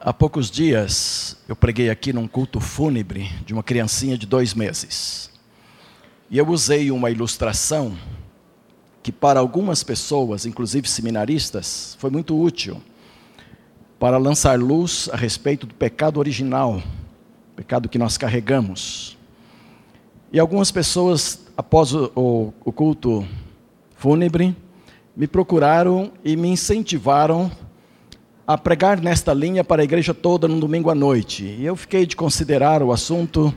Há poucos dias eu preguei aqui num culto fúnebre de uma criancinha de dois meses. E eu usei uma ilustração que, para algumas pessoas, inclusive seminaristas, foi muito útil para lançar luz a respeito do pecado original, pecado que nós carregamos. E algumas pessoas, após o, o, culto fúnebre, me procuraram e me incentivaram a pregar nesta linha para a igreja toda no domingo à noite. E eu fiquei de considerar o assunto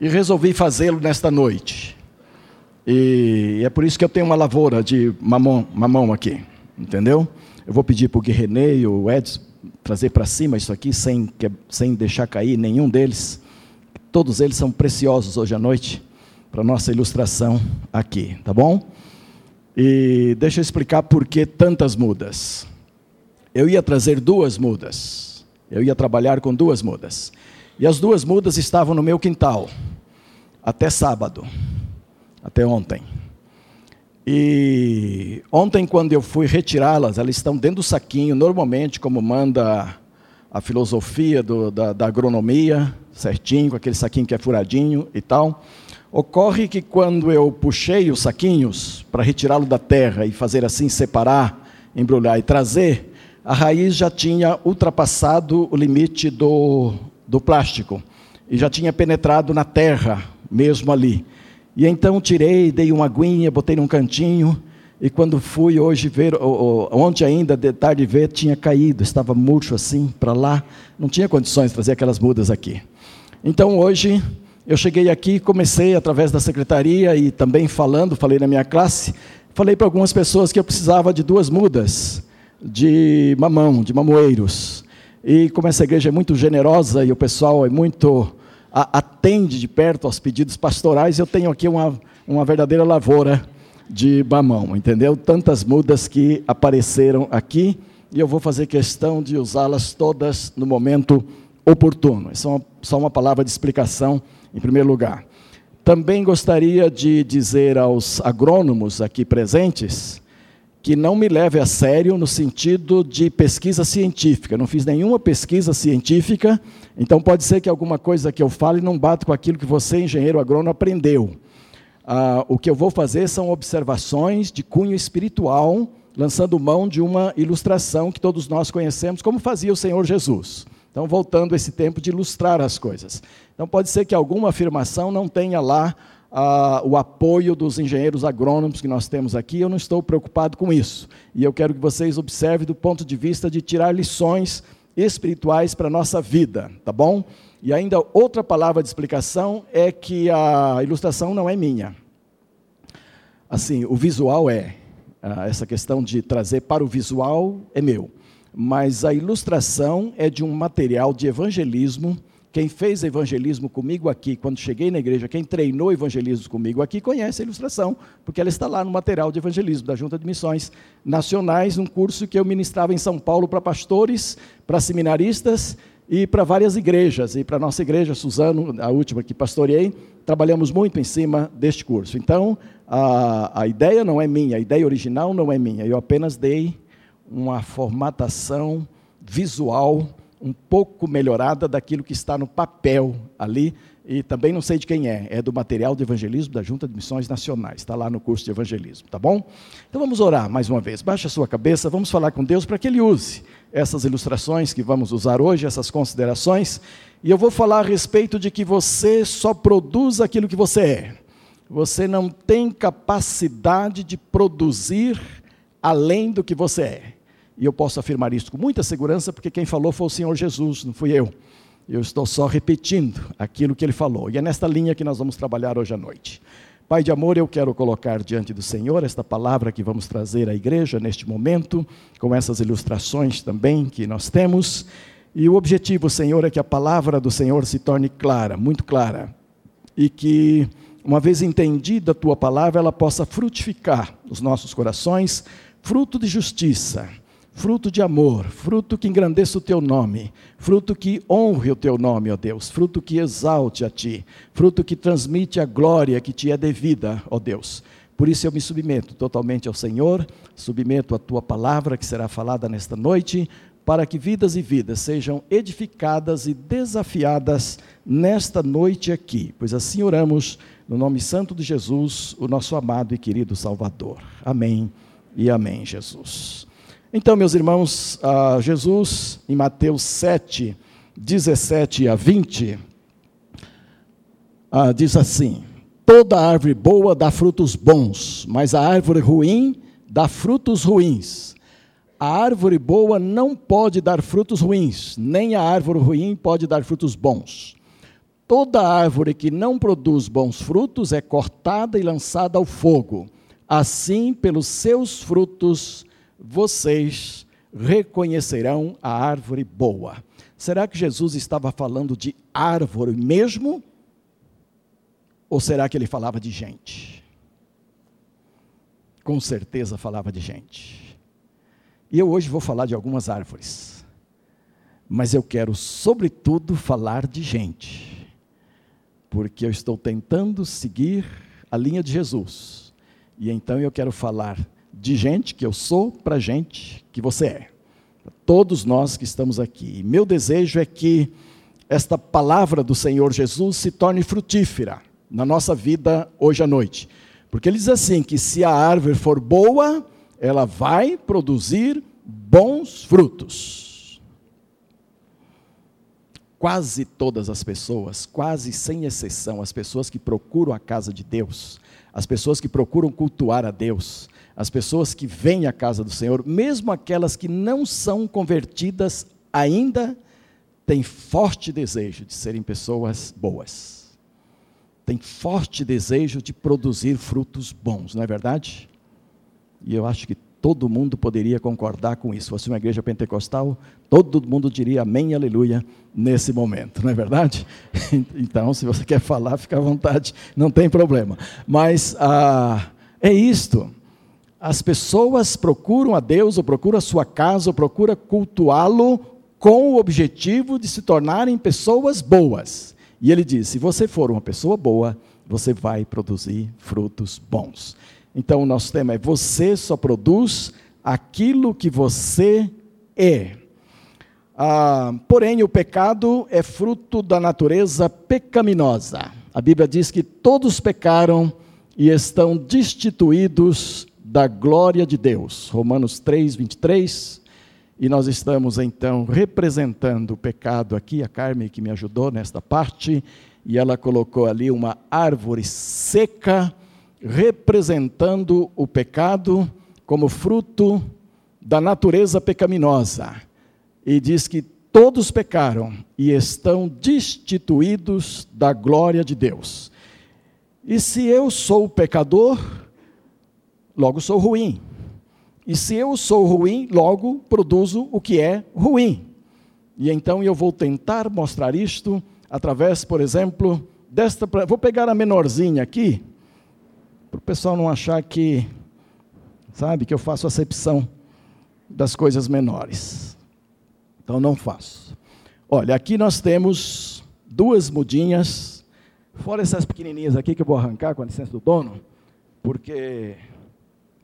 e resolvi fazê-lo nesta noite. E é por isso que eu tenho uma lavoura de mamão, mamão aqui, entendeu? Eu vou pedir para o Guerrené e o Edson trazer para cima isso aqui, sem, sem deixar cair nenhum deles. Todos eles são preciosos hoje à noite para nossa ilustração aqui, tá bom? E deixa eu explicar por que tantas mudas eu ia trazer duas mudas. Eu ia trabalhar com duas mudas. E as duas mudas estavam no meu quintal, até sábado, até ontem. E ontem, quando eu fui retirá-las, elas estão dentro do saquinho, normalmente, como manda a filosofia do, da, da agronomia, certinho, com aquele saquinho que é furadinho e tal. Ocorre que quando eu puxei os saquinhos para retirá-lo da terra e fazer assim, separar, embrulhar e trazer, a raiz já tinha ultrapassado o limite do, do plástico e já tinha penetrado na terra, mesmo ali. E então tirei, dei uma aguinha, botei num cantinho, e quando fui hoje ver, ontem ainda, de tarde ver, tinha caído, estava murcho assim, para lá, não tinha condições de trazer aquelas mudas aqui. Então hoje, eu cheguei aqui, comecei através da secretaria e também falando, falei na minha classe, falei para algumas pessoas que eu precisava de duas mudas de mamão, de mamoeiros. E como essa igreja é muito generosa e o pessoal é muito a, atende de perto aos pedidos pastorais, eu tenho aqui uma, uma verdadeira lavoura de mamão, entendeu? Tantas mudas que apareceram aqui e eu vou fazer questão de usá-las todas no momento oportuno. Isso é uma, só uma palavra de explicação em primeiro lugar. Também gostaria de dizer aos agrônomos aqui presentes que não me leve a sério no sentido de pesquisa científica. Não fiz nenhuma pesquisa científica, então pode ser que alguma coisa que eu fale não bata com aquilo que você, engenheiro agrônomo, aprendeu. Ah, o que eu vou fazer são observações de cunho espiritual, lançando mão de uma ilustração que todos nós conhecemos, como fazia o Senhor Jesus. Então, voltando esse tempo de ilustrar as coisas. Então, pode ser que alguma afirmação não tenha lá o apoio dos engenheiros agrônomos que nós temos aqui, eu não estou preocupado com isso. E eu quero que vocês observem do ponto de vista de tirar lições espirituais para a nossa vida, tá bom? E ainda outra palavra de explicação é que a ilustração não é minha. Assim, o visual é. Essa questão de trazer para o visual é meu. Mas a ilustração é de um material de evangelismo quem fez evangelismo comigo aqui, quando cheguei na igreja, quem treinou evangelismo comigo aqui, conhece a ilustração, porque ela está lá no material de evangelismo da Junta de Missões Nacionais, um curso que eu ministrava em São Paulo para pastores, para seminaristas e para várias igrejas. E para a nossa igreja, Suzano, a última que pastoreei, trabalhamos muito em cima deste curso. Então, a, a ideia não é minha, a ideia original não é minha, eu apenas dei uma formatação visual um pouco melhorada daquilo que está no papel ali, e também não sei de quem é, é do material de evangelismo da Junta de Missões Nacionais, está lá no curso de evangelismo, tá bom? Então vamos orar mais uma vez, baixa a sua cabeça, vamos falar com Deus para que Ele use essas ilustrações que vamos usar hoje, essas considerações, e eu vou falar a respeito de que você só produz aquilo que você é, você não tem capacidade de produzir além do que você é. E eu posso afirmar isso com muita segurança, porque quem falou foi o Senhor Jesus, não fui eu. Eu estou só repetindo aquilo que ele falou. E é nesta linha que nós vamos trabalhar hoje à noite. Pai de amor, eu quero colocar diante do Senhor esta palavra que vamos trazer à igreja neste momento, com essas ilustrações também que nós temos. E o objetivo, Senhor, é que a palavra do Senhor se torne clara, muito clara, e que, uma vez entendida a tua palavra, ela possa frutificar nos nossos corações fruto de justiça fruto de amor, fruto que engrandeça o teu nome, fruto que honre o teu nome, ó Deus, fruto que exalte a ti, fruto que transmite a glória que te é devida, ó Deus. Por isso eu me submeto totalmente ao Senhor, submeto a tua palavra que será falada nesta noite, para que vidas e vidas sejam edificadas e desafiadas nesta noite aqui, pois assim oramos no nome santo de Jesus, o nosso amado e querido Salvador. Amém e amém, Jesus. Então, meus irmãos, Jesus, em Mateus 7, 17 a 20, uh, ah, diz assim: Toda árvore boa dá frutos bons, mas a árvore ruim dá frutos ruins. A árvore boa não pode dar frutos ruins, nem a árvore ruim pode dar frutos bons. Toda árvore que não produz bons frutos é cortada e lançada ao fogo. Assim, pelos seus frutos, vocês reconhecerão a árvore boa. Será que Jesus estava falando de árvore mesmo? Ou será que ele falava de gente? Com certeza falava de gente. E eu hoje vou falar de algumas árvores. Mas eu quero, sobretudo, falar de gente. Porque eu estou tentando seguir a linha de Jesus. E então eu quero falar de gente que eu sou para gente que você é. Todos nós que estamos aqui. Meu desejo é que esta palavra do Senhor Jesus se torne frutífera na nossa vida hoje à noite. Porque ele diz assim: que se a árvore for boa, ela vai produzir bons frutos. Quase todas as pessoas, quase sem exceção, as pessoas que procuram a casa de Deus, as pessoas que procuram cultuar a Deus, as pessoas que vêm à casa do Senhor, mesmo aquelas que não são convertidas ainda, têm forte desejo de serem pessoas boas. Tem forte desejo de produzir frutos bons, não é verdade? E eu acho que todo mundo poderia concordar com isso. Se fosse uma igreja pentecostal, todo mundo diria amém, aleluia, nesse momento, não é verdade? Então, se você quer falar, fica à vontade, não tem problema. Mas ah, é isto. As pessoas procuram a Deus, ou procuram a sua casa, ou procuram cultuá-lo com o objetivo de se tornarem pessoas boas. E ele diz: se você for uma pessoa boa, você vai produzir frutos bons. Então, o nosso tema é: você só produz aquilo que você é. Ah, porém, o pecado é fruto da natureza pecaminosa. A Bíblia diz que todos pecaram e estão destituídos da glória de Deus. Romanos 3, 23. E nós estamos então representando o pecado aqui, a Carmen que me ajudou nesta parte, e ela colocou ali uma árvore seca representando o pecado como fruto da natureza pecaminosa. E diz que todos pecaram e estão destituídos da glória de Deus. E se eu sou pecador, logo sou ruim. E se eu sou ruim, logo produzo o que é ruim. E então eu vou tentar mostrar isto através, por exemplo, desta. Vou pegar a menorzinha aqui, para o pessoal não achar que, sabe, que eu faço acepção das coisas menores. Então não faço. Olha, aqui nós temos duas mudinhas, fora essas pequenininhas aqui que eu vou arrancar com a licença do dono, porque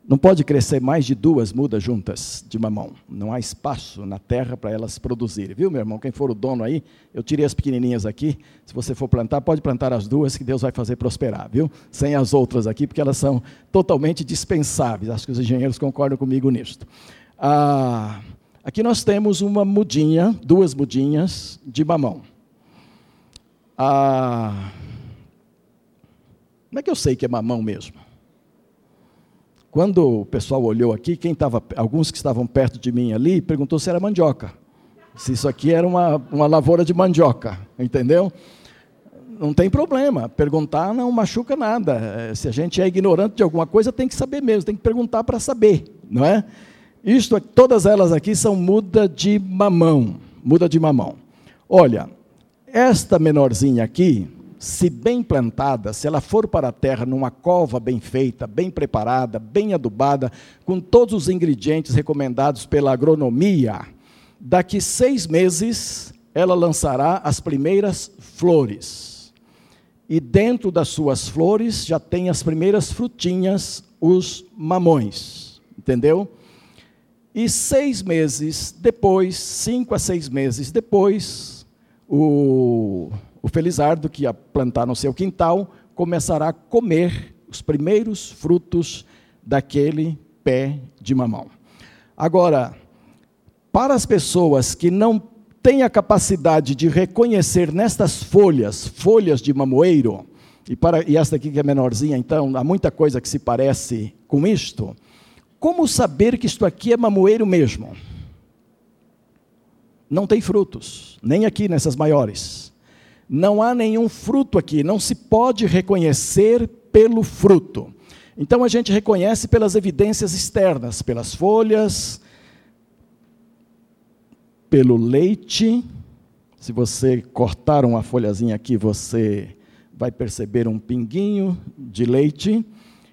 não pode crescer mais de duas mudas juntas de mamão. Não há espaço na terra para elas produzirem. Viu, meu irmão? Quem for o dono aí, eu tirei as pequenininhas aqui. Se você for plantar, pode plantar as duas que Deus vai fazer prosperar, viu? Sem as outras aqui, porque elas são totalmente dispensáveis. Acho que os engenheiros concordam comigo nisto. Ah, aqui nós temos uma mudinha, duas mudinhas de mamão. Ah, como é que eu sei que é mamão mesmo? Quando o pessoal olhou aqui, quem estava, alguns que estavam perto de mim ali, perguntou se era mandioca. Se isso aqui era uma, uma lavoura de mandioca, entendeu? Não tem problema, perguntar não machuca nada. É, se a gente é ignorante de alguma coisa, tem que saber mesmo, tem que perguntar para saber, não é? Isto, todas elas aqui são muda de mamão, muda de mamão. Olha, esta menorzinha aqui, se bem plantada, se ela for para a terra numa cova bem feita, bem preparada, bem adubada, com todos os ingredientes recomendados pela agronomia, daqui seis meses ela lançará as primeiras flores. E dentro das suas flores já tem as primeiras frutinhas, os mamões. Entendeu? E seis meses depois, cinco a seis meses depois, o, o Felizardo, que ia plantar no seu quintal, começará a comer os primeiros frutos daquele pé de mamão. Agora, para as pessoas que não têm a capacidade de reconhecer nestas folhas, folhas de mamoeiro, e, para, e esta aqui que é menorzinha, então, há muita coisa que se parece com isto, como saber que isto aqui é mamoeiro mesmo? Não tem frutos, nem aqui nessas maiores. Não há nenhum fruto aqui, não se pode reconhecer pelo fruto. Então a gente reconhece pelas evidências externas, pelas folhas, pelo leite. Se você cortar uma folhazinha aqui, você vai perceber um pinguinho de leite.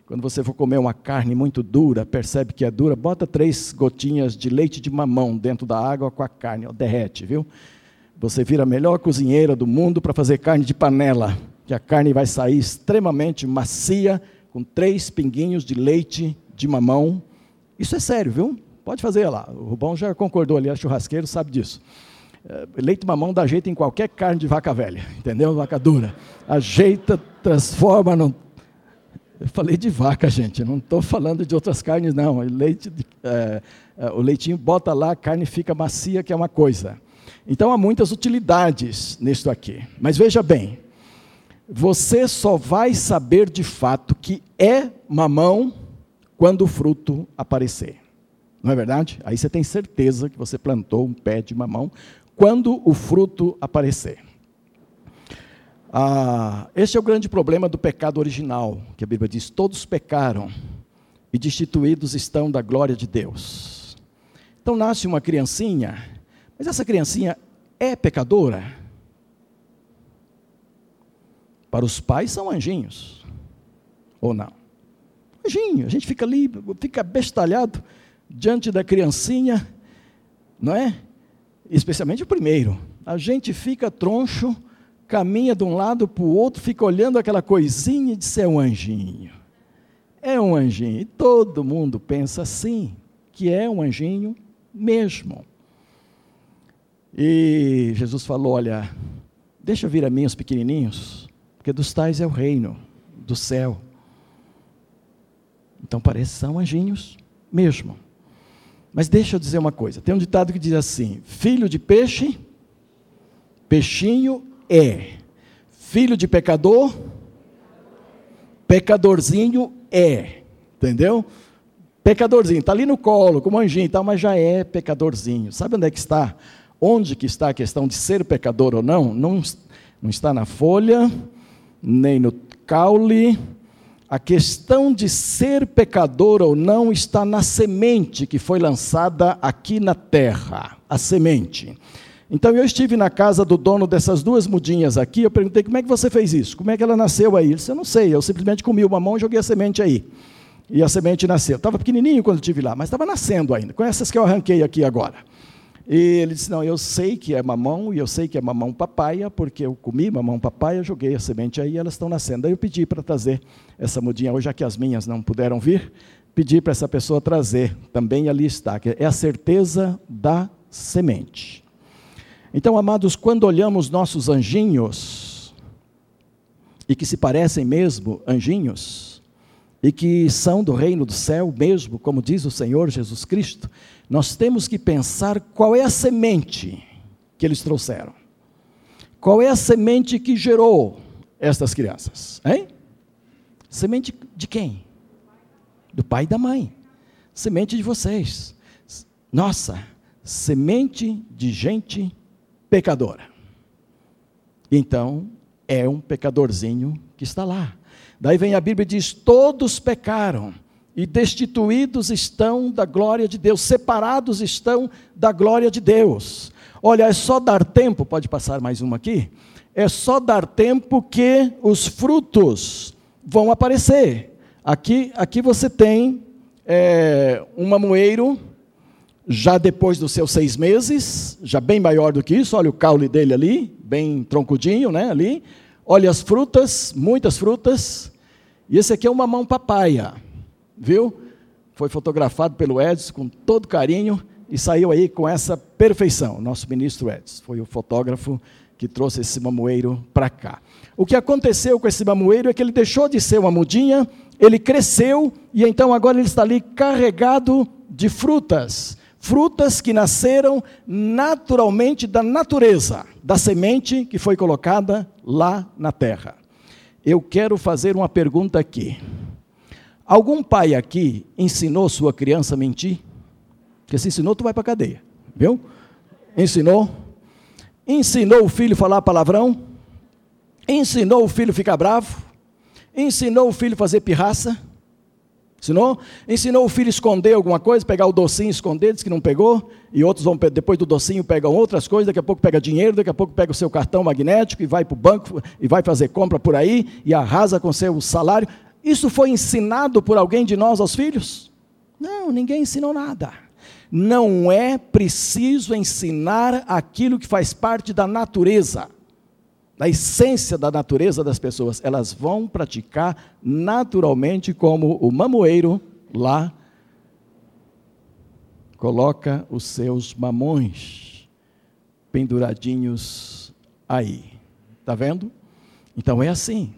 Quando você for comer uma carne muito dura, percebe que é dura, bota três gotinhas de leite de mamão dentro da água com a carne, ó, derrete, viu? Você vira a melhor cozinheira do mundo para fazer carne de panela, que a carne vai sair extremamente macia, com três pinguinhos de leite de mamão. Isso é sério, viu? Pode fazer lá. O Rubão já concordou ali, é churrasqueiro, sabe disso. É, leite mamão dá jeito em qualquer carne de vaca velha, entendeu? Vaca dura. Ajeita, transforma, não eu falei de vaca, gente, não estou falando de outras carnes, não. Leite, é, é, o leitinho bota lá, a carne fica macia, que é uma coisa. Então há muitas utilidades nisto aqui. Mas veja bem, você só vai saber de fato que é mamão quando o fruto aparecer. Não é verdade? Aí você tem certeza que você plantou um pé de mamão quando o fruto aparecer. Ah, este é o grande problema do pecado original, que a Bíblia diz: todos pecaram e destituídos estão da glória de Deus. Então nasce uma criancinha, mas essa criancinha é pecadora? Para os pais são anjinhos, ou não? Anjinho, a gente fica ali, fica bestalhado diante da criancinha, não é? Especialmente o primeiro. A gente fica troncho caminha de um lado para o outro, fica olhando aquela coisinha e diz: é um anjinho. É um anjinho. E todo mundo pensa assim, que é um anjinho mesmo. E Jesus falou: Olha, deixa vir a mim os pequenininhos, porque dos tais é o reino do céu. Então parece são anjinhos mesmo. Mas deixa eu dizer uma coisa: tem um ditado que diz assim: filho de peixe, peixinho é. Filho de pecador, pecadorzinho é. Entendeu? Pecadorzinho, está ali no colo, como anjinho e tal, mas já é pecadorzinho. Sabe onde é que está? Onde que está a questão de ser pecador ou não? Não, não está na folha, nem no caule. A questão de ser pecador ou não está na semente que foi lançada aqui na terra. A semente. Então eu estive na casa do dono dessas duas mudinhas aqui, eu perguntei como é que você fez isso? Como é que ela nasceu aí? Ele disse, eu não sei, eu simplesmente comi uma mão e joguei a semente aí. E a semente nasceu. Estava pequenininho quando estive lá, mas estava nascendo ainda, com essas que eu arranquei aqui agora. E ele disse, não, eu sei que é mamão, e eu sei que é mamão papaya, porque eu comi mamão papaya, joguei a semente aí elas estão nascendo. Aí eu pedi para trazer essa mudinha hoje, já que as minhas não puderam vir, pedi para essa pessoa trazer, também ali está, que é a certeza da semente. Então, amados, quando olhamos nossos anjinhos, e que se parecem mesmo anjinhos, e que são do reino do céu mesmo, como diz o Senhor Jesus Cristo, nós temos que pensar qual é a semente que eles trouxeram. Qual é a semente que gerou estas crianças? Hein? Semente de quem? Do pai e da mãe. Semente de vocês. Nossa, semente de gente pecadora. Então, é um pecadorzinho que está lá. Daí vem a Bíblia e diz: todos pecaram e destituídos estão da glória de Deus, separados estão da glória de Deus. Olha, é só dar tempo, pode passar mais uma aqui? É só dar tempo que os frutos vão aparecer. Aqui, aqui você tem é, um mamoeiro já depois dos seus seis meses, já bem maior do que isso, olha o caule dele ali, bem troncudinho, né, ali. Olha as frutas, muitas frutas. E esse aqui é uma mão papaya, viu? foi fotografado pelo Edson com todo carinho e saiu aí com essa perfeição. Nosso ministro Edson foi o fotógrafo que trouxe esse mamoeiro para cá. O que aconteceu com esse mamoeiro é que ele deixou de ser uma mudinha, ele cresceu e então agora ele está ali carregado de frutas. Frutas que nasceram naturalmente da natureza, da semente que foi colocada lá na terra. Eu quero fazer uma pergunta aqui. Algum pai aqui ensinou sua criança a mentir? Porque se ensinou, tu vai para a cadeia. Viu? Ensinou? Ensinou o filho a falar palavrão? Ensinou o filho a ficar bravo? Ensinou o filho a fazer pirraça? Ensinou? Ensinou o filho a esconder alguma coisa, pegar o docinho, esconder, diz que não pegou, e outros vão, depois do docinho pegam outras coisas, daqui a pouco pega dinheiro, daqui a pouco pega o seu cartão magnético e vai para o banco e vai fazer compra por aí e arrasa com seu salário. Isso foi ensinado por alguém de nós aos filhos? Não, ninguém ensinou nada. Não é preciso ensinar aquilo que faz parte da natureza, da essência da natureza das pessoas. Elas vão praticar naturalmente, como o mamoeiro lá coloca os seus mamões penduradinhos aí. Está vendo? Então é assim.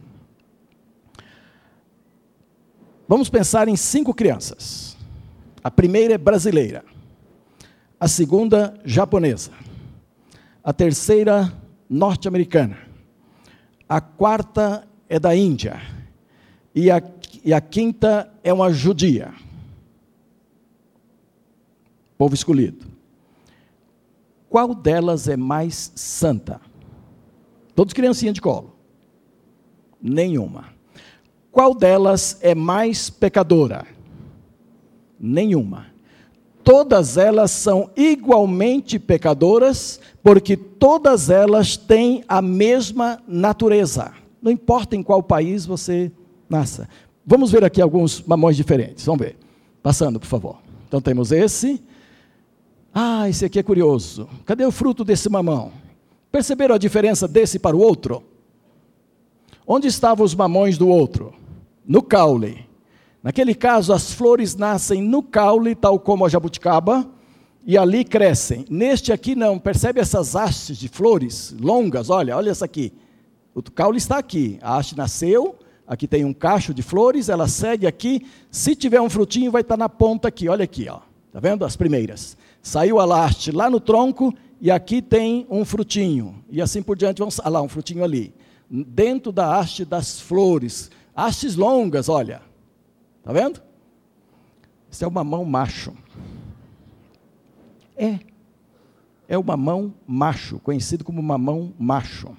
Vamos pensar em cinco crianças. A primeira é brasileira a segunda japonesa, a terceira norte-americana, a quarta é da Índia e a, e a quinta é uma judia. Povo escolhido. Qual delas é mais santa? Todos criancinhas de colo. Nenhuma. Qual delas é mais pecadora? Nenhuma todas elas são igualmente pecadoras, porque todas elas têm a mesma natureza. Não importa em qual país você nasça. Vamos ver aqui alguns mamões diferentes. Vamos ver. Passando, por favor. Então temos esse. Ah, esse aqui é curioso. Cadê o fruto desse mamão? Perceberam a diferença desse para o outro? Onde estavam os mamões do outro? No caule. Naquele caso, as flores nascem no caule, tal como a jabuticaba, e ali crescem. Neste aqui não, percebe essas hastes de flores longas? Olha, olha essa aqui. O caule está aqui, a haste nasceu, aqui tem um cacho de flores, ela segue aqui. Se tiver um frutinho, vai estar na ponta aqui, olha aqui, ó. Tá vendo? As primeiras. Saiu a haste lá no tronco e aqui tem um frutinho. E assim por diante, vamos, ah lá, um frutinho ali. Dentro da haste das flores. Hastes longas, olha. Está vendo? Isso é o mamão macho. É. É o mamão macho, conhecido como mamão macho.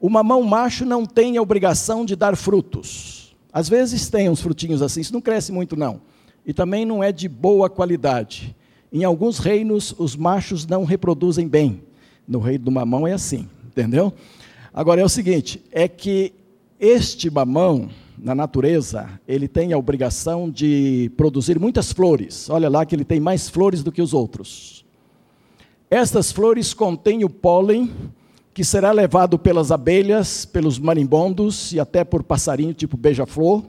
O mamão macho não tem a obrigação de dar frutos. Às vezes tem uns frutinhos assim, isso não cresce muito não. E também não é de boa qualidade. Em alguns reinos, os machos não reproduzem bem. No reino do mamão é assim, entendeu? Agora é o seguinte, é que este mamão, na natureza, ele tem a obrigação de produzir muitas flores. Olha lá que ele tem mais flores do que os outros. Estas flores contêm o pólen que será levado pelas abelhas, pelos marimbondos e até por passarinho tipo beija-flor,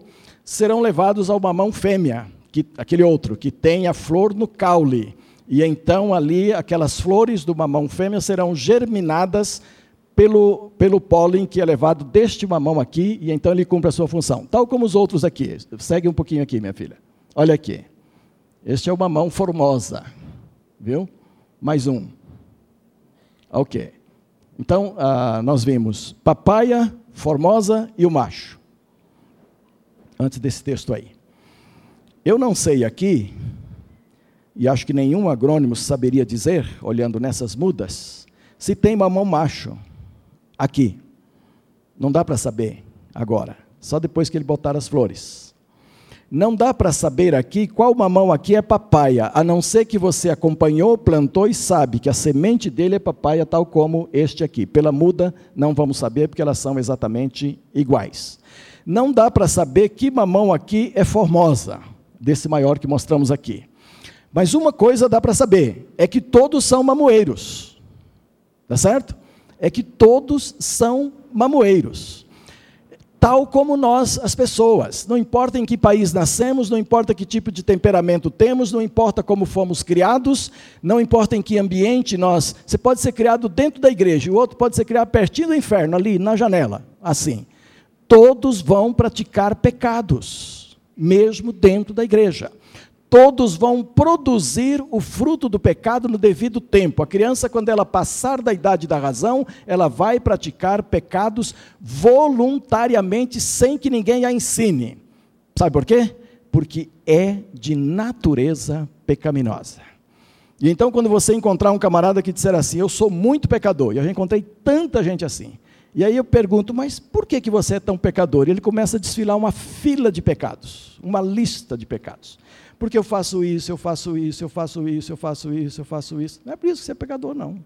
serão levados ao mamão fêmea, que, aquele outro, que tem a flor no caule. E então ali aquelas flores do mamão fêmea serão germinadas pelo, pelo pólen que é levado deste mamão aqui, e então ele cumpre a sua função. Tal como os outros aqui. Segue um pouquinho aqui, minha filha. Olha aqui. Este é o mamão formosa. Viu? Mais um. Ok. Então, ah, nós vimos papaya, formosa e o macho. Antes desse texto aí. Eu não sei aqui, e acho que nenhum agrônomo saberia dizer, olhando nessas mudas, se tem mamão macho aqui. Não dá para saber agora, só depois que ele botar as flores. Não dá para saber aqui qual mamão aqui é papaya, a não ser que você acompanhou, plantou e sabe que a semente dele é papaya, tal como este aqui. Pela muda, não vamos saber, porque elas são exatamente iguais. Não dá para saber que mamão aqui é formosa, desse maior que mostramos aqui. Mas uma coisa dá para saber, é que todos são mamoeiros. Tá certo? É que todos são mamoeiros. tal como nós, as pessoas. Não importa em que país nascemos, não importa que tipo de temperamento temos, não importa como fomos criados, não importa em que ambiente nós. Você pode ser criado dentro da igreja, o outro pode ser criado pertinho do inferno, ali na janela, assim. Todos vão praticar pecados, mesmo dentro da igreja todos vão produzir o fruto do pecado no devido tempo. A criança, quando ela passar da idade da razão, ela vai praticar pecados voluntariamente, sem que ninguém a ensine. Sabe por quê? Porque é de natureza pecaminosa. E então, quando você encontrar um camarada que disser assim, eu sou muito pecador, e eu já encontrei tanta gente assim. E aí eu pergunto, mas por que, que você é tão pecador? E ele começa a desfilar uma fila de pecados, uma lista de pecados porque eu faço isso, eu faço isso, eu faço isso, eu faço isso, eu faço isso. Não é por isso que você é pecador, não.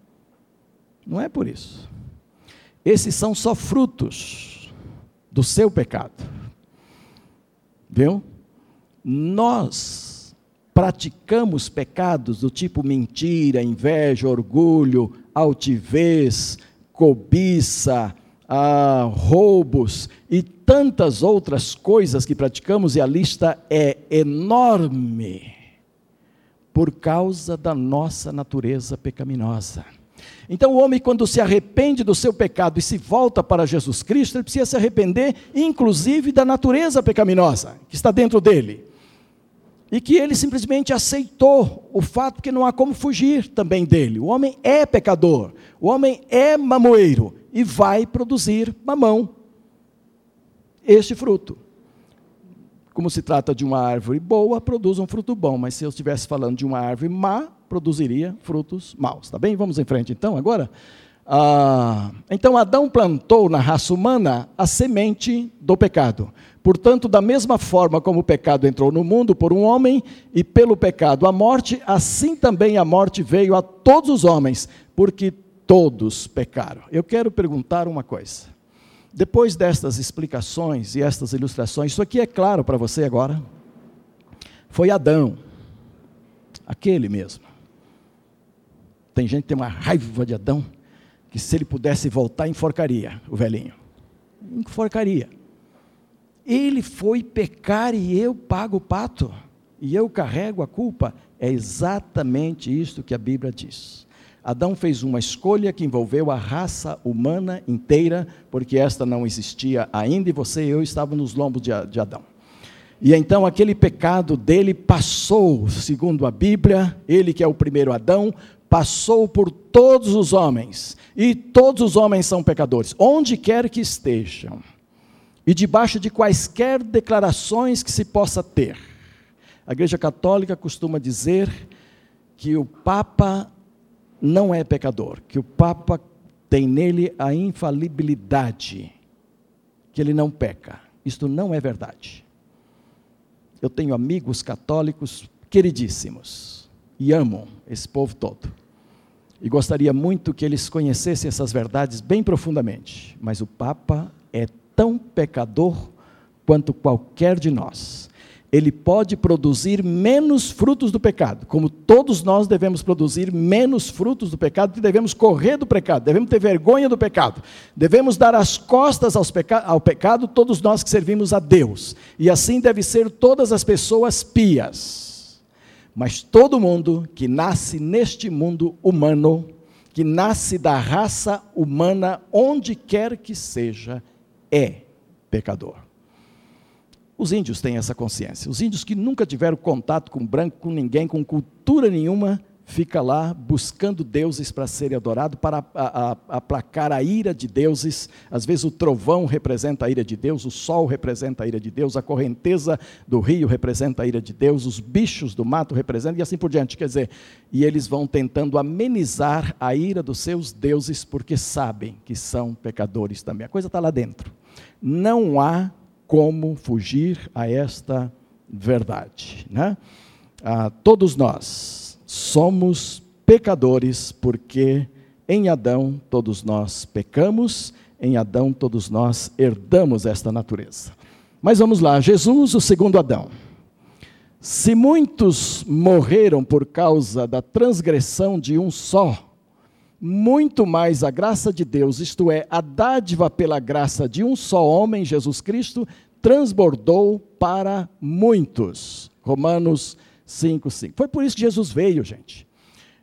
Não é por isso. Esses são só frutos do seu pecado. Viu? Nós praticamos pecados do tipo mentira, inveja, orgulho, altivez, cobiça, ah, roubos e tantas outras coisas que praticamos, e a lista é enorme, por causa da nossa natureza pecaminosa. Então, o homem, quando se arrepende do seu pecado e se volta para Jesus Cristo, ele precisa se arrepender, inclusive, da natureza pecaminosa que está dentro dele. E que ele simplesmente aceitou o fato que não há como fugir também dele. O homem é pecador, o homem é mamoeiro, e vai produzir mamão. Este fruto. Como se trata de uma árvore boa, produz um fruto bom, mas se eu estivesse falando de uma árvore má, produziria frutos maus. Tá bem? Vamos em frente então agora. Ah, então Adão plantou na raça humana a semente do pecado. Portanto, da mesma forma como o pecado entrou no mundo por um homem e pelo pecado a morte, assim também a morte veio a todos os homens, porque todos pecaram. Eu quero perguntar uma coisa. Depois destas explicações e estas ilustrações, isso aqui é claro para você agora? Foi Adão, aquele mesmo. Tem gente que tem uma raiva de Adão, que se ele pudesse voltar, enforcaria o velhinho. Enforcaria. Ele foi pecar e eu pago o pato, e eu carrego a culpa. É exatamente isto que a Bíblia diz. Adão fez uma escolha que envolveu a raça humana inteira, porque esta não existia ainda e você e eu estavam nos lombos de, de Adão. E então aquele pecado dele passou, segundo a Bíblia, ele que é o primeiro Adão, passou por todos os homens, e todos os homens são pecadores, onde quer que estejam, e debaixo de quaisquer declarações que se possa ter. A Igreja Católica costuma dizer que o Papa não é pecador, que o Papa tem nele a infalibilidade, que ele não peca. Isto não é verdade. Eu tenho amigos católicos queridíssimos e amam esse povo todo. E gostaria muito que eles conhecessem essas verdades bem profundamente. Mas o Papa é tão pecador quanto qualquer de nós ele pode produzir menos frutos do pecado, como todos nós devemos produzir menos frutos do pecado, devemos correr do pecado, devemos ter vergonha do pecado, devemos dar as costas peca ao pecado, todos nós que servimos a Deus, e assim deve ser todas as pessoas pias. Mas todo mundo que nasce neste mundo humano, que nasce da raça humana, onde quer que seja, é pecador. Os índios têm essa consciência. Os índios que nunca tiveram contato com branco, com ninguém, com cultura nenhuma, fica lá buscando deuses para serem adorados, para aplacar a ira de deuses. Às vezes o trovão representa a ira de Deus, o sol representa a ira de Deus, a correnteza do rio representa a ira de Deus, os bichos do mato representam, e assim por diante. Quer dizer, e eles vão tentando amenizar a ira dos seus deuses, porque sabem que são pecadores também. A coisa está lá dentro. Não há como fugir a esta verdade. Né? Ah, todos nós somos pecadores porque em Adão todos nós pecamos, em Adão todos nós herdamos esta natureza. Mas vamos lá, Jesus, o segundo Adão. Se muitos morreram por causa da transgressão de um só, muito mais a graça de Deus, isto é, a dádiva pela graça de um só homem, Jesus Cristo, transbordou para muitos. Romanos 5, 5. Foi por isso que Jesus veio, gente.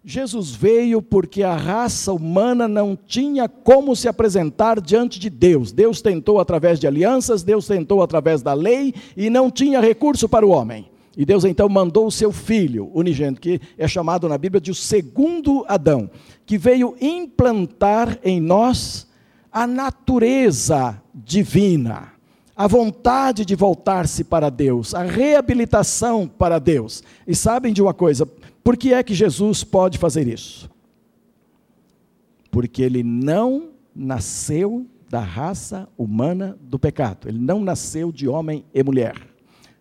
Jesus veio porque a raça humana não tinha como se apresentar diante de Deus. Deus tentou através de alianças, Deus tentou através da lei e não tinha recurso para o homem. E Deus então mandou o seu filho, unigênito, que é chamado na Bíblia de o segundo Adão, que veio implantar em nós a natureza divina, a vontade de voltar-se para Deus, a reabilitação para Deus. E sabem de uma coisa, por que é que Jesus pode fazer isso? Porque ele não nasceu da raça humana do pecado, ele não nasceu de homem e mulher.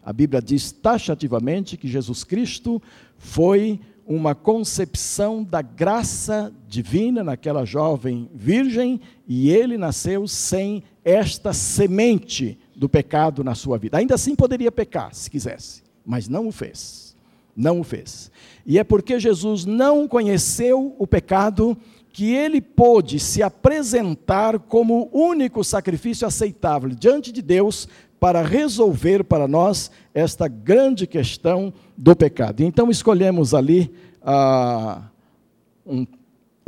A Bíblia diz taxativamente que Jesus Cristo foi uma concepção da graça divina naquela jovem virgem e ele nasceu sem esta semente do pecado na sua vida. Ainda assim poderia pecar, se quisesse, mas não o fez. Não o fez. E é porque Jesus não conheceu o pecado que ele pôde se apresentar como único sacrifício aceitável diante de Deus para resolver para nós esta grande questão do pecado. Então escolhemos ali ah, um,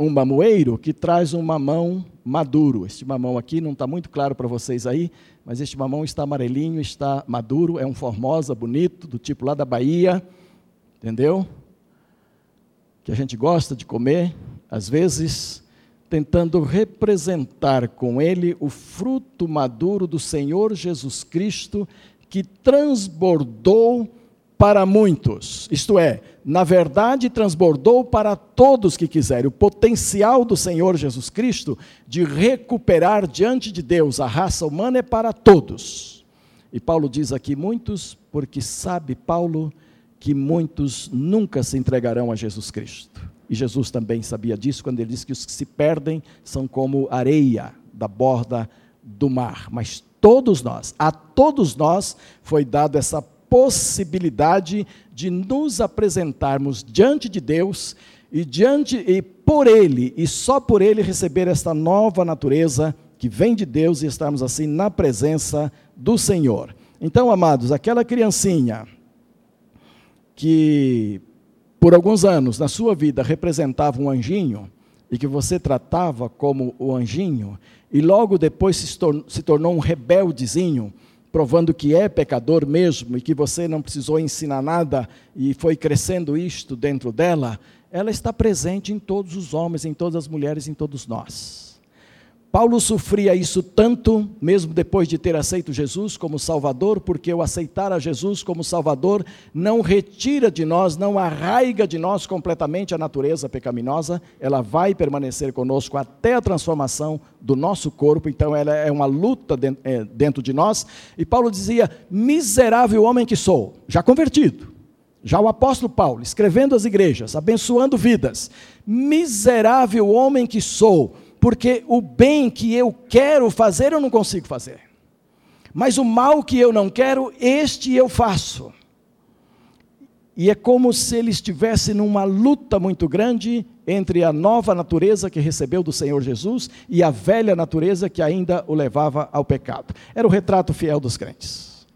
um mamoeiro que traz um mamão maduro. Este mamão aqui não está muito claro para vocês aí, mas este mamão está amarelinho, está maduro, é um formosa, bonito, do tipo lá da Bahia, entendeu? Que a gente gosta de comer, às vezes tentando representar com ele o fruto maduro do Senhor Jesus Cristo que transbordou para muitos, isto é, na verdade, transbordou para todos que quiserem. O potencial do Senhor Jesus Cristo de recuperar diante de Deus a raça humana é para todos. E Paulo diz aqui: muitos, porque sabe Paulo que muitos nunca se entregarão a Jesus Cristo. E Jesus também sabia disso quando ele disse que os que se perdem são como areia da borda do mar. Mas todos nós, a todos nós foi dado essa possibilidade de nos apresentarmos diante de Deus e diante e por ele e só por ele receber esta nova natureza que vem de Deus e estarmos assim na presença do Senhor. Então, amados, aquela criancinha que por alguns anos na sua vida representava um anjinho e que você tratava como o anjinho, e logo depois se, tornou, se tornou um rebeldezinho, provando que é pecador mesmo e que você não precisou ensinar nada e foi crescendo isto dentro dela, ela está presente em todos os homens, em todas as mulheres, em todos nós. Paulo sofria isso tanto, mesmo depois de ter aceito Jesus como Salvador, porque o aceitar a Jesus como Salvador não retira de nós, não arraiga de nós completamente a natureza pecaminosa, ela vai permanecer conosco até a transformação do nosso corpo, então ela é uma luta é, dentro de nós. E Paulo dizia: Miserável homem que sou, já convertido. Já o apóstolo Paulo, escrevendo às igrejas, abençoando vidas, miserável homem que sou, porque o bem que eu quero fazer eu não consigo fazer. Mas o mal que eu não quero, este eu faço. E é como se ele estivesse numa luta muito grande entre a nova natureza que recebeu do Senhor Jesus e a velha natureza que ainda o levava ao pecado. Era o retrato fiel dos crentes.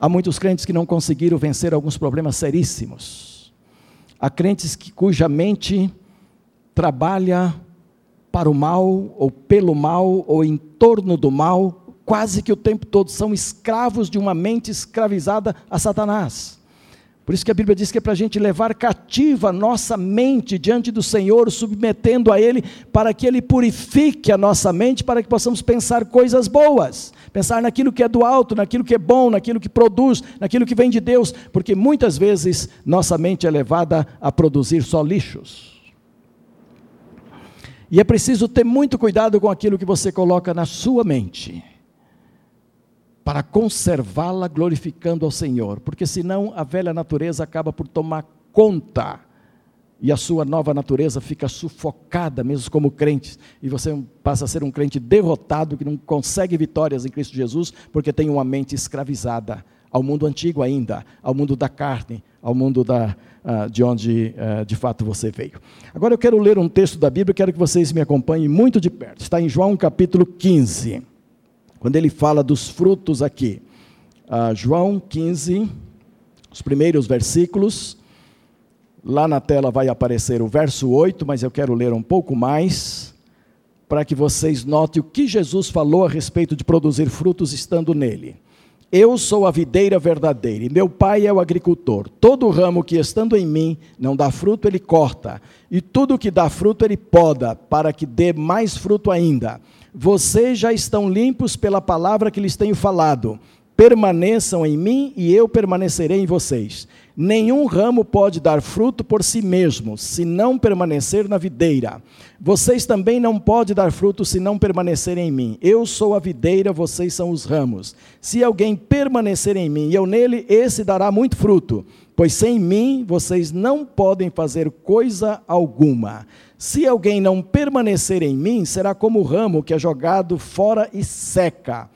Há muitos crentes que não conseguiram vencer alguns problemas seríssimos. Há crentes que, cuja mente trabalha para o mal, ou pelo mal, ou em torno do mal, quase que o tempo todo são escravos de uma mente escravizada a Satanás. Por isso que a Bíblia diz que é para a gente levar cativa nossa mente diante do Senhor, submetendo a Ele, para que Ele purifique a nossa mente, para que possamos pensar coisas boas, pensar naquilo que é do alto, naquilo que é bom, naquilo que produz, naquilo que vem de Deus, porque muitas vezes nossa mente é levada a produzir só lixos. E é preciso ter muito cuidado com aquilo que você coloca na sua mente, para conservá-la glorificando ao Senhor, porque senão a velha natureza acaba por tomar conta e a sua nova natureza fica sufocada, mesmo como crente, e você passa a ser um crente derrotado que não consegue vitórias em Cristo Jesus, porque tem uma mente escravizada ao mundo antigo ainda, ao mundo da carne, ao mundo da, de onde ah, de fato você veio. Agora eu quero ler um texto da Bíblia, quero que vocês me acompanhem muito de perto. Está em João capítulo 15, quando ele fala dos frutos aqui. Ah, João 15, os primeiros versículos. Lá na tela vai aparecer o verso 8, mas eu quero ler um pouco mais, para que vocês notem o que Jesus falou a respeito de produzir frutos estando nele. Eu sou a videira verdadeira, e meu pai é o agricultor. Todo ramo que estando em mim não dá fruto, ele corta, e tudo que dá fruto, ele poda, para que dê mais fruto ainda. Vocês já estão limpos pela palavra que lhes tenho falado. Permaneçam em mim e eu permanecerei em vocês. Nenhum ramo pode dar fruto por si mesmo, se não permanecer na videira. Vocês também não podem dar fruto se não permanecerem em mim. Eu sou a videira, vocês são os ramos. Se alguém permanecer em mim e eu nele, esse dará muito fruto, pois sem mim vocês não podem fazer coisa alguma. Se alguém não permanecer em mim, será como o ramo que é jogado fora e seca.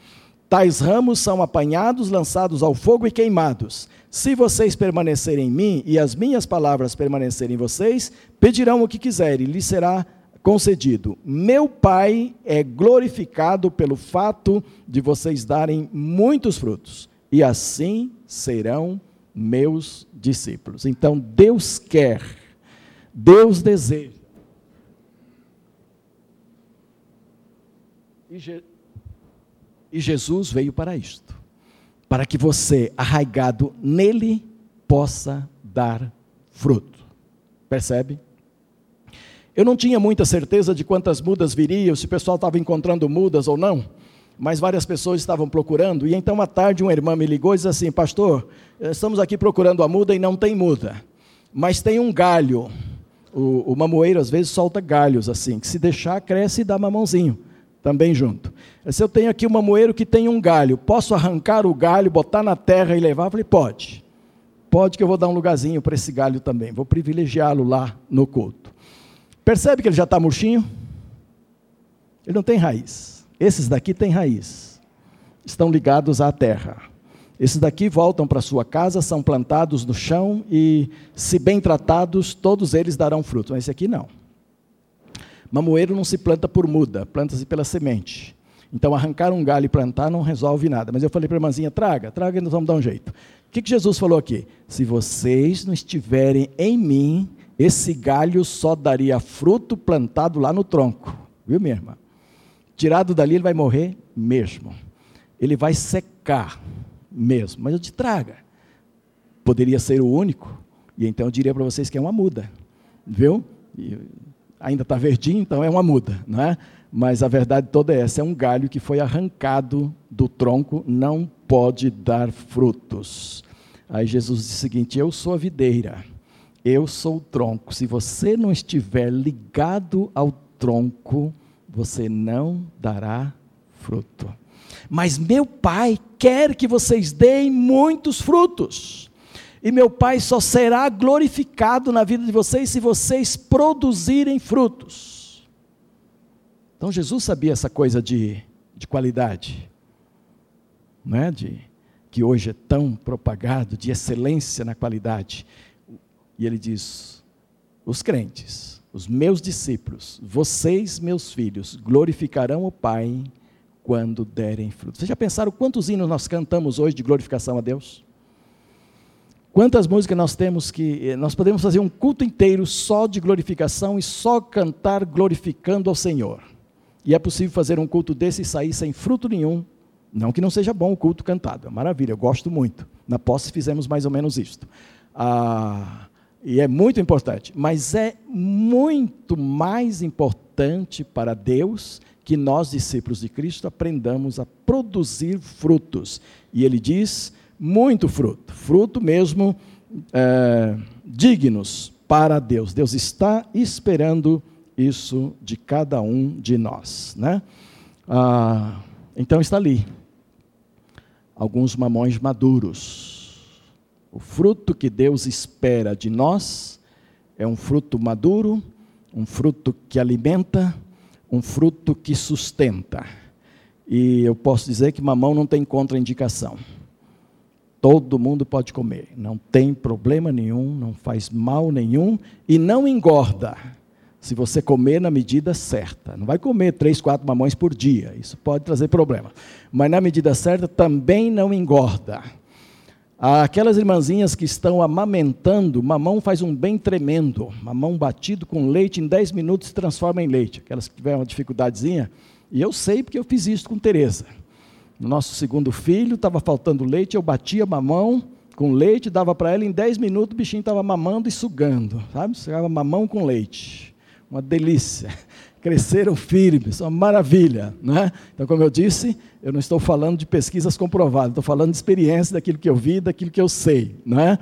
Tais ramos são apanhados, lançados ao fogo e queimados. Se vocês permanecerem em mim e as minhas palavras permanecerem em vocês, pedirão o que quiserem, lhes será concedido. Meu Pai é glorificado pelo fato de vocês darem muitos frutos, e assim serão meus discípulos. Então Deus quer, Deus deseja. E Jesus veio para isto para que você, arraigado nele, possa dar fruto. Percebe? Eu não tinha muita certeza de quantas mudas viriam, se o pessoal estava encontrando mudas ou não, mas várias pessoas estavam procurando, e então à tarde uma irmã me ligou e disse assim: Pastor, estamos aqui procurando a muda e não tem muda, mas tem um galho. O, o mamoeiro às vezes solta galhos assim, que se deixar cresce e dá mamãozinho também junto. Se eu tenho aqui um mamoeiro que tem um galho, posso arrancar o galho, botar na terra e levar? Eu falei, pode. Pode que eu vou dar um lugarzinho para esse galho também. Vou privilegiá-lo lá no culto. Percebe que ele já está murchinho? Ele não tem raiz. Esses daqui têm raiz. Estão ligados à terra. Esses daqui voltam para sua casa, são plantados no chão e, se bem tratados, todos eles darão fruto. Mas esse aqui não. Mamoeiro não se planta por muda, planta-se pela semente. Então, arrancar um galho e plantar não resolve nada. Mas eu falei para a irmãzinha: traga, traga e nós vamos dar um jeito. O que, que Jesus falou aqui? Se vocês não estiverem em mim, esse galho só daria fruto plantado lá no tronco. Viu, minha irmã? Tirado dali, ele vai morrer mesmo. Ele vai secar mesmo. Mas eu te traga. Poderia ser o único. E então eu diria para vocês que é uma muda. Viu? E ainda está verdinho, então é uma muda, não é? Mas a verdade toda é essa: é um galho que foi arrancado do tronco, não pode dar frutos. Aí Jesus disse o seguinte: Eu sou a videira, eu sou o tronco. Se você não estiver ligado ao tronco, você não dará fruto. Mas meu Pai quer que vocês deem muitos frutos e meu Pai só será glorificado na vida de vocês se vocês produzirem frutos. Então Jesus sabia essa coisa de, de qualidade, não é? de, que hoje é tão propagado, de excelência na qualidade. E ele diz: os crentes, os meus discípulos, vocês, meus filhos, glorificarão o Pai quando derem frutos. Vocês já pensaram quantos hinos nós cantamos hoje de glorificação a Deus? Quantas músicas nós temos que. Eh, nós podemos fazer um culto inteiro só de glorificação e só cantar glorificando ao Senhor. E é possível fazer um culto desse e sair sem fruto nenhum. Não que não seja bom o culto cantado, é maravilha, eu gosto muito. Na posse fizemos mais ou menos isto. Ah, e é muito importante, mas é muito mais importante para Deus que nós, discípulos de Cristo, aprendamos a produzir frutos. E ele diz muito fruto, fruto mesmo é, dignos para Deus. Deus está esperando isso de cada um de nós, né? Ah, então está ali, alguns mamões maduros. O fruto que Deus espera de nós é um fruto maduro, um fruto que alimenta, um fruto que sustenta. E eu posso dizer que mamão não tem contraindicação Todo mundo pode comer, não tem problema nenhum, não faz mal nenhum e não engorda. Se você comer na medida certa, não vai comer três, quatro mamões por dia, isso pode trazer problema. Mas na medida certa também não engorda. Aquelas irmãzinhas que estão amamentando, mamão faz um bem tremendo. Mamão batido com leite, em 10 minutos se transforma em leite. Aquelas que tiveram uma dificuldadezinha. E eu sei porque eu fiz isso com Tereza. No nosso segundo filho, estava faltando leite, eu batia mamão com leite, dava para ela, em 10 minutos o bichinho estava mamando e sugando, sabe? Chegava mamão com leite. Uma delícia cresceram firmes, uma maravilha. Né? Então, como eu disse, eu não estou falando de pesquisas comprovadas, estou falando de experiência, daquilo que eu vi, daquilo que eu sei. Né?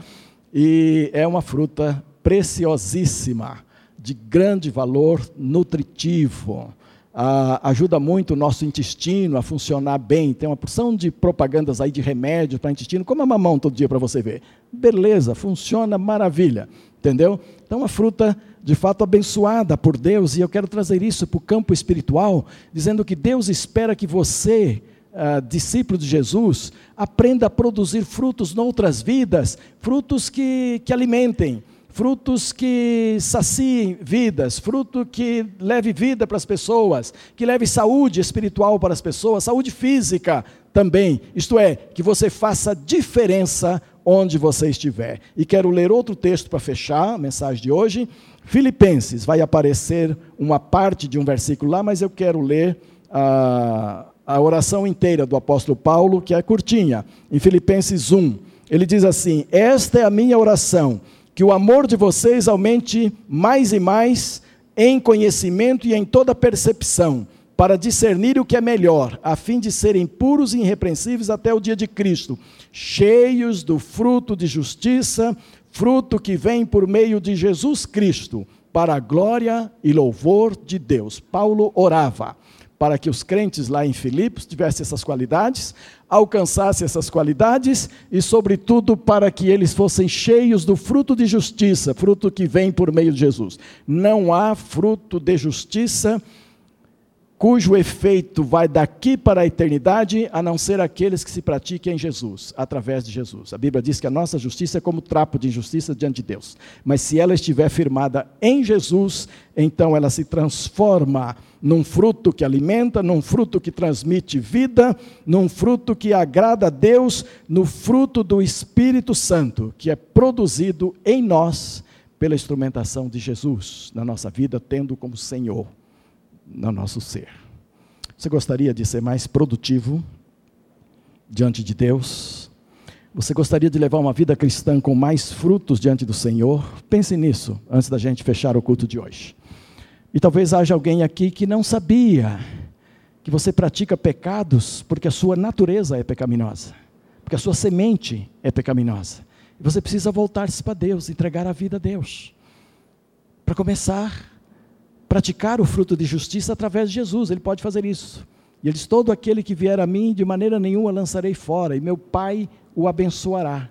E é uma fruta preciosíssima, de grande valor nutritivo. Ah, ajuda muito o nosso intestino a funcionar bem. Tem uma porção de propagandas aí de remédios para intestino. Como a mamão todo dia para você ver. Beleza, funciona maravilha. Entendeu? Então, uma fruta de fato abençoada por Deus, e eu quero trazer isso para o campo espiritual, dizendo que Deus espera que você, uh, discípulo de Jesus, aprenda a produzir frutos noutras vidas, frutos que, que alimentem, frutos que saciem vidas, fruto que leve vida para as pessoas, que leve saúde espiritual para as pessoas, saúde física também, isto é, que você faça diferença onde você estiver. E quero ler outro texto para fechar a mensagem de hoje. Filipenses, vai aparecer uma parte de um versículo lá, mas eu quero ler a, a oração inteira do apóstolo Paulo, que é curtinha, em Filipenses 1. Ele diz assim: Esta é a minha oração, que o amor de vocês aumente mais e mais em conhecimento e em toda percepção para discernir o que é melhor, a fim de serem puros e irrepreensíveis até o dia de Cristo, cheios do fruto de justiça, fruto que vem por meio de Jesus Cristo, para a glória e louvor de Deus. Paulo orava para que os crentes lá em Filipos tivessem essas qualidades, alcançassem essas qualidades e, sobretudo, para que eles fossem cheios do fruto de justiça, fruto que vem por meio de Jesus. Não há fruto de justiça cujo efeito vai daqui para a eternidade, a não ser aqueles que se pratiquem em Jesus, através de Jesus. A Bíblia diz que a nossa justiça é como trapo de injustiça diante de Deus. Mas se ela estiver firmada em Jesus, então ela se transforma num fruto que alimenta, num fruto que transmite vida, num fruto que agrada a Deus, no fruto do Espírito Santo, que é produzido em nós pela instrumentação de Jesus na nossa vida, tendo como Senhor no nosso ser. Você gostaria de ser mais produtivo diante de Deus? Você gostaria de levar uma vida cristã com mais frutos diante do Senhor? Pense nisso antes da gente fechar o culto de hoje. E talvez haja alguém aqui que não sabia que você pratica pecados porque a sua natureza é pecaminosa, porque a sua semente é pecaminosa. E você precisa voltar-se para Deus, entregar a vida a Deus. Para começar, praticar o fruto de justiça através de Jesus, ele pode fazer isso. E ele diz: Todo aquele que vier a mim, de maneira nenhuma lançarei fora, e meu Pai o abençoará.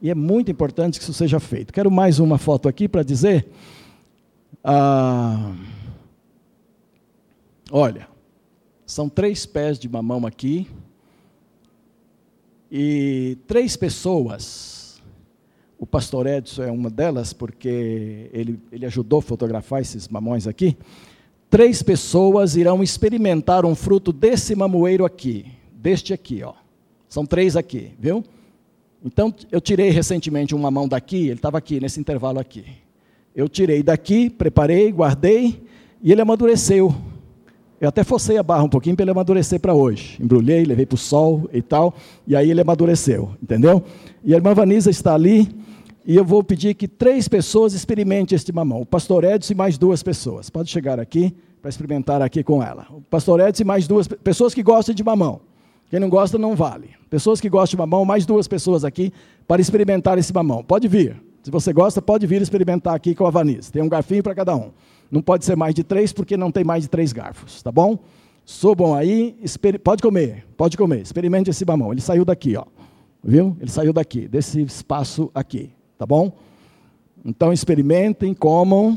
E é muito importante que isso seja feito. Quero mais uma foto aqui para dizer. Ah, olha, são três pés de mamão aqui, e três pessoas o pastor Edson é uma delas, porque ele, ele ajudou a fotografar esses mamões aqui. Três pessoas irão experimentar um fruto desse mamoeiro aqui, deste aqui, ó. São três aqui, viu? Então, eu tirei recentemente um mamão daqui, ele estava aqui, nesse intervalo aqui. Eu tirei daqui, preparei, guardei, e ele amadureceu. Eu até forcei a barra um pouquinho para ele amadurecer para hoje. Embrulhei, levei para o sol e tal, e aí ele amadureceu, entendeu? E a irmã Vanisa está ali, e eu vou pedir que três pessoas experimentem este mamão. O pastor Edson e mais duas pessoas. Pode chegar aqui para experimentar aqui com ela. O pastor Edson e mais duas pessoas que gostam de mamão. Quem não gosta não vale. Pessoas que gostam de mamão, mais duas pessoas aqui para experimentar esse mamão. Pode vir. Se você gosta, pode vir experimentar aqui com a Vanessa. Tem um garfinho para cada um. Não pode ser mais de três, porque não tem mais de três garfos, tá bom? Subam aí, pode comer, pode comer. Experimente esse mamão. Ele saiu daqui, ó. Viu? Ele saiu daqui, desse espaço aqui. Tá bom? Então experimentem, comam.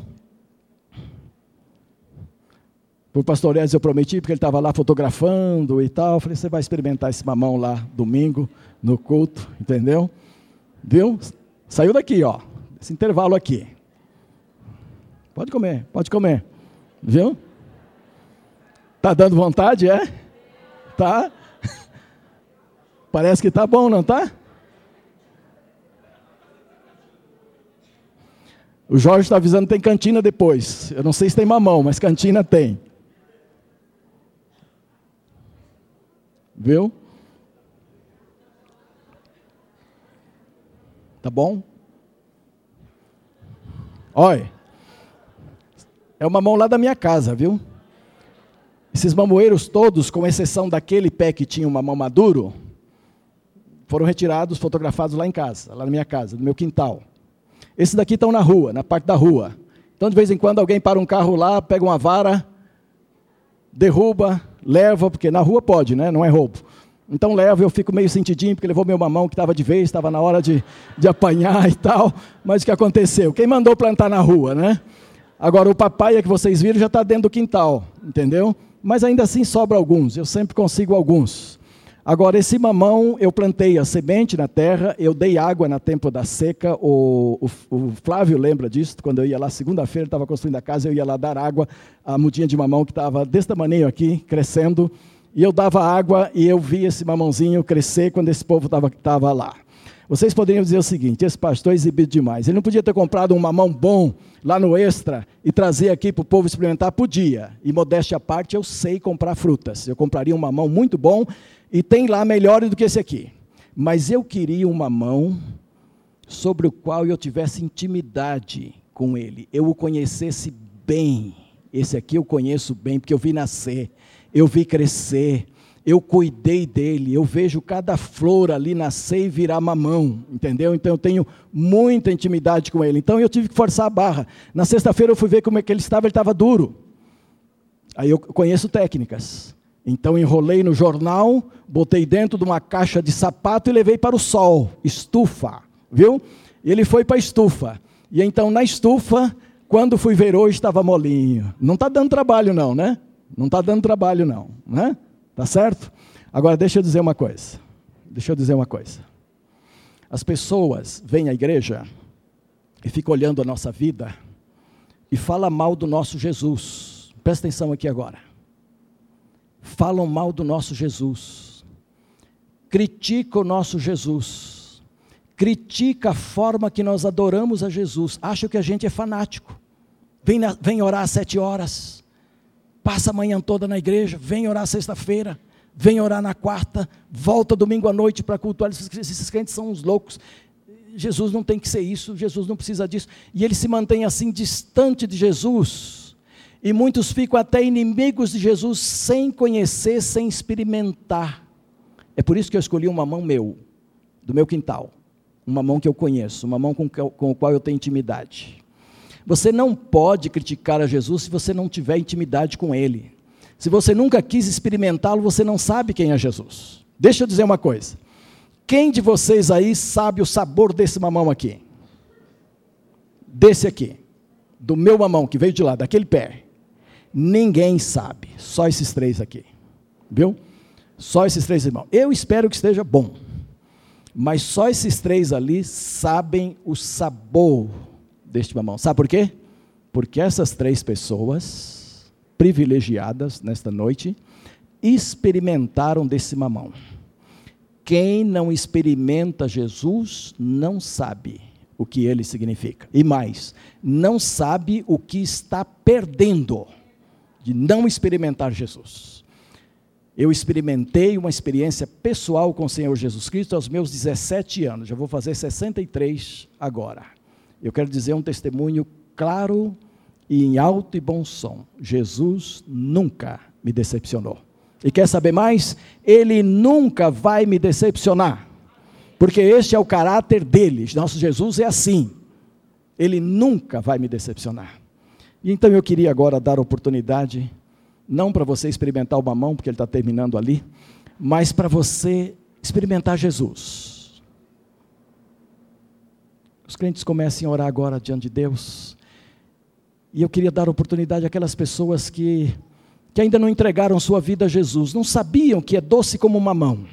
Para o pastor Edson eu prometi, porque ele estava lá fotografando e tal. Eu falei, você vai experimentar esse mamão lá domingo, no culto, entendeu? Viu? Saiu daqui, ó. Esse intervalo aqui. Pode comer, pode comer. Viu? Tá dando vontade, é? Tá? Parece que tá bom, não tá? O Jorge está avisando tem cantina depois. Eu não sei se tem mamão, mas cantina tem. Viu? Tá bom? Olha. É uma mão lá da minha casa, viu? Esses mamoeiros todos, com exceção daquele pé que tinha uma mão maduro, foram retirados, fotografados lá em casa, lá na minha casa, no meu quintal. Esses daqui estão na rua, na parte da rua. Então, de vez em quando, alguém para um carro lá, pega uma vara, derruba, leva, porque na rua pode, né? Não é roubo. Então leva, eu fico meio sentidinho, porque levou meu mamão que estava de vez, estava na hora de, de apanhar e tal. Mas o que aconteceu? Quem mandou plantar na rua, né? Agora o papai que vocês viram já está dentro do quintal, entendeu? Mas ainda assim sobra alguns, eu sempre consigo alguns. Agora, esse mamão, eu plantei a semente na terra, eu dei água na tempo da seca. O, o, o Flávio lembra disso, quando eu ia lá, segunda-feira, estava construindo a casa, eu ia lá dar água à mudinha de mamão que estava desse tamanho aqui, crescendo. E eu dava água e eu vi esse mamãozinho crescer quando esse povo estava lá. Vocês poderiam dizer o seguinte: esse pastor é exibido demais. Ele não podia ter comprado um mamão bom lá no extra e trazer aqui para o povo experimentar? Podia. E modéstia à parte, eu sei comprar frutas. Eu compraria um mamão muito bom e tem lá melhores do que esse aqui. Mas eu queria uma mão sobre o qual eu tivesse intimidade com ele, eu o conhecesse bem. Esse aqui eu conheço bem, porque eu vi nascer, eu vi crescer, eu cuidei dele, eu vejo cada flor ali nascer e virar mamão, entendeu? Então eu tenho muita intimidade com ele. Então eu tive que forçar a barra. Na sexta-feira eu fui ver como é que ele estava, ele estava duro. Aí eu conheço técnicas. Então enrolei no jornal, botei dentro de uma caixa de sapato e levei para o sol, estufa, viu? Ele foi para a estufa. E então na estufa, quando fui ver hoje, estava molinho. Não está dando trabalho não, né? Não está dando trabalho não, né? Tá certo? Agora deixa eu dizer uma coisa. Deixa eu dizer uma coisa. As pessoas vêm à igreja e ficam olhando a nossa vida e falam mal do nosso Jesus. Presta atenção aqui agora falam mal do nosso Jesus, critica o nosso Jesus, critica a forma que nós adoramos a Jesus, acham que a gente é fanático, vem, na, vem orar às sete horas, passa a manhã toda na igreja, vem orar sexta-feira, vem orar na quarta, volta domingo à noite para cultuar, esses, esses crentes são uns loucos, Jesus não tem que ser isso, Jesus não precisa disso, e ele se mantém assim distante de Jesus, e muitos ficam até inimigos de Jesus sem conhecer, sem experimentar. É por isso que eu escolhi uma mão meu, do meu quintal. Uma mão que eu conheço, uma mão com, a qual eu tenho intimidade. Você não pode criticar a Jesus se você não tiver intimidade com Ele. Se você nunca quis experimentá-lo, você não sabe quem é Jesus. Deixa eu dizer uma coisa. Quem de vocês aí sabe o sabor desse mamão aqui? Desse aqui. Do meu mamão que veio de lá, daquele pé. Ninguém sabe, só esses três aqui. Viu? Só esses três irmãos. Eu espero que esteja bom. Mas só esses três ali sabem o sabor deste mamão. Sabe por quê? Porque essas três pessoas privilegiadas nesta noite experimentaram desse mamão. Quem não experimenta Jesus não sabe o que ele significa. E mais, não sabe o que está perdendo de não experimentar Jesus. Eu experimentei uma experiência pessoal com o Senhor Jesus Cristo aos meus 17 anos, já vou fazer 63 agora. Eu quero dizer um testemunho claro e em alto e bom som. Jesus nunca me decepcionou. E quer saber mais? Ele nunca vai me decepcionar. Porque este é o caráter dele. Nosso Jesus é assim. Ele nunca vai me decepcionar. E então eu queria agora dar oportunidade, não para você experimentar o mamão, porque ele está terminando ali, mas para você experimentar Jesus. Os crentes comecem a orar agora diante de Deus. E eu queria dar oportunidade àquelas pessoas que que ainda não entregaram sua vida a Jesus, não sabiam que é doce como mamão,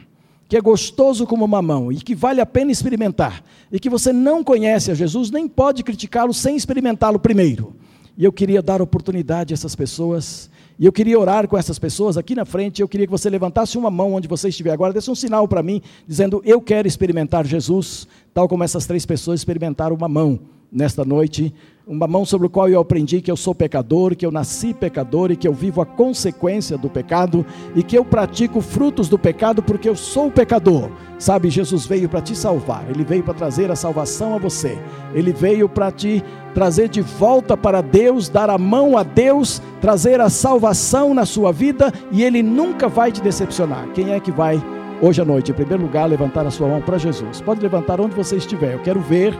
que é gostoso como mamão e que vale a pena experimentar, e que você não conhece a Jesus, nem pode criticá-lo sem experimentá-lo primeiro. E eu queria dar oportunidade a essas pessoas e eu queria orar com essas pessoas aqui na frente. Eu queria que você levantasse uma mão onde você estiver agora, desse um sinal para mim, dizendo: Eu quero experimentar Jesus, tal como essas três pessoas experimentaram uma mão nesta noite uma mão sobre o qual eu aprendi que eu sou pecador, que eu nasci pecador e que eu vivo a consequência do pecado e que eu pratico frutos do pecado porque eu sou pecador. Sabe, Jesus veio para te salvar, ele veio para trazer a salvação a você, ele veio para te trazer de volta para Deus, dar a mão a Deus, trazer a salvação na sua vida e ele nunca vai te decepcionar. Quem é que vai hoje à noite, em primeiro lugar, levantar a sua mão para Jesus? Pode levantar onde você estiver, eu quero ver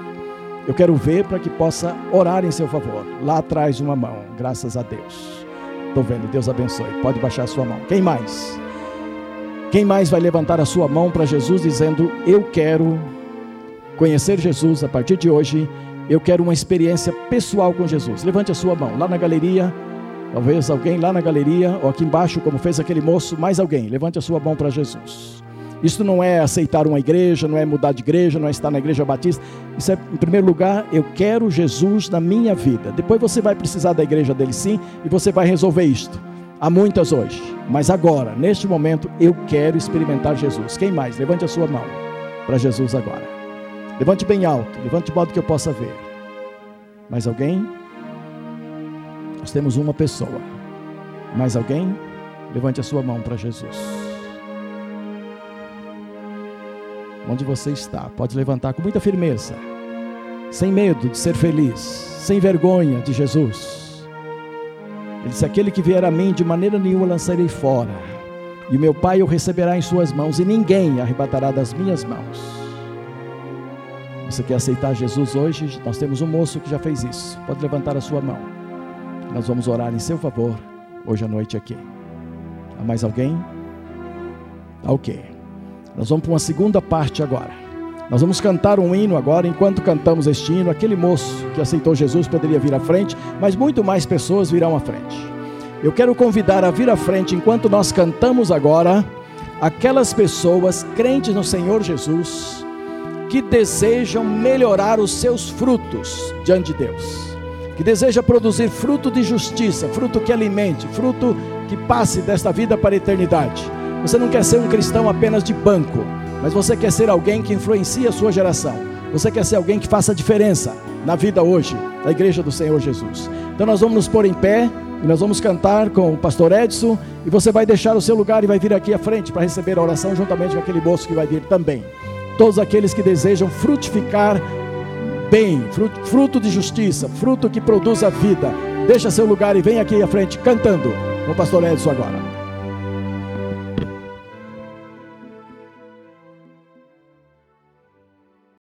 eu quero ver para que possa orar em seu favor. Lá atrás uma mão, graças a Deus. Estou vendo, Deus abençoe. Pode baixar a sua mão. Quem mais? Quem mais vai levantar a sua mão para Jesus dizendo: Eu quero conhecer Jesus a partir de hoje. Eu quero uma experiência pessoal com Jesus. Levante a sua mão. Lá na galeria, talvez alguém lá na galeria, ou aqui embaixo, como fez aquele moço, mais alguém. Levante a sua mão para Jesus. Isso não é aceitar uma igreja, não é mudar de igreja, não é estar na igreja batista. Isso é, em primeiro lugar, eu quero Jesus na minha vida. Depois você vai precisar da igreja dele sim, e você vai resolver isto. Há muitas hoje, mas agora, neste momento, eu quero experimentar Jesus. Quem mais? Levante a sua mão para Jesus agora. Levante bem alto, levante de modo que eu possa ver. Mais alguém? Nós temos uma pessoa. Mais alguém? Levante a sua mão para Jesus. Onde você está. Pode levantar com muita firmeza, sem medo de ser feliz, sem vergonha de Jesus. Ele disse: Aquele que vier a mim, de maneira nenhuma lançarei fora, e o meu Pai o receberá em suas mãos, e ninguém arrebatará das minhas mãos. Você quer aceitar Jesus hoje? Nós temos um moço que já fez isso. Pode levantar a sua mão. Nós vamos orar em seu favor hoje à noite aqui. Há mais alguém? Ok. Nós vamos para uma segunda parte agora. Nós vamos cantar um hino agora. Enquanto cantamos este hino, aquele moço que aceitou Jesus poderia vir à frente, mas muito mais pessoas virão à frente. Eu quero convidar a vir à frente enquanto nós cantamos agora aquelas pessoas crentes no Senhor Jesus que desejam melhorar os seus frutos diante de Deus, que deseja produzir fruto de justiça, fruto que alimente, fruto que passe desta vida para a eternidade. Você não quer ser um cristão apenas de banco, mas você quer ser alguém que influencia a sua geração. Você quer ser alguém que faça diferença na vida hoje da igreja do Senhor Jesus. Então nós vamos nos pôr em pé e nós vamos cantar com o pastor Edson e você vai deixar o seu lugar e vai vir aqui à frente para receber a oração juntamente com aquele moço que vai vir também. Todos aqueles que desejam frutificar bem, fruto, de justiça, fruto que produz a vida. Deixa seu lugar e vem aqui à frente cantando com o pastor Edson agora.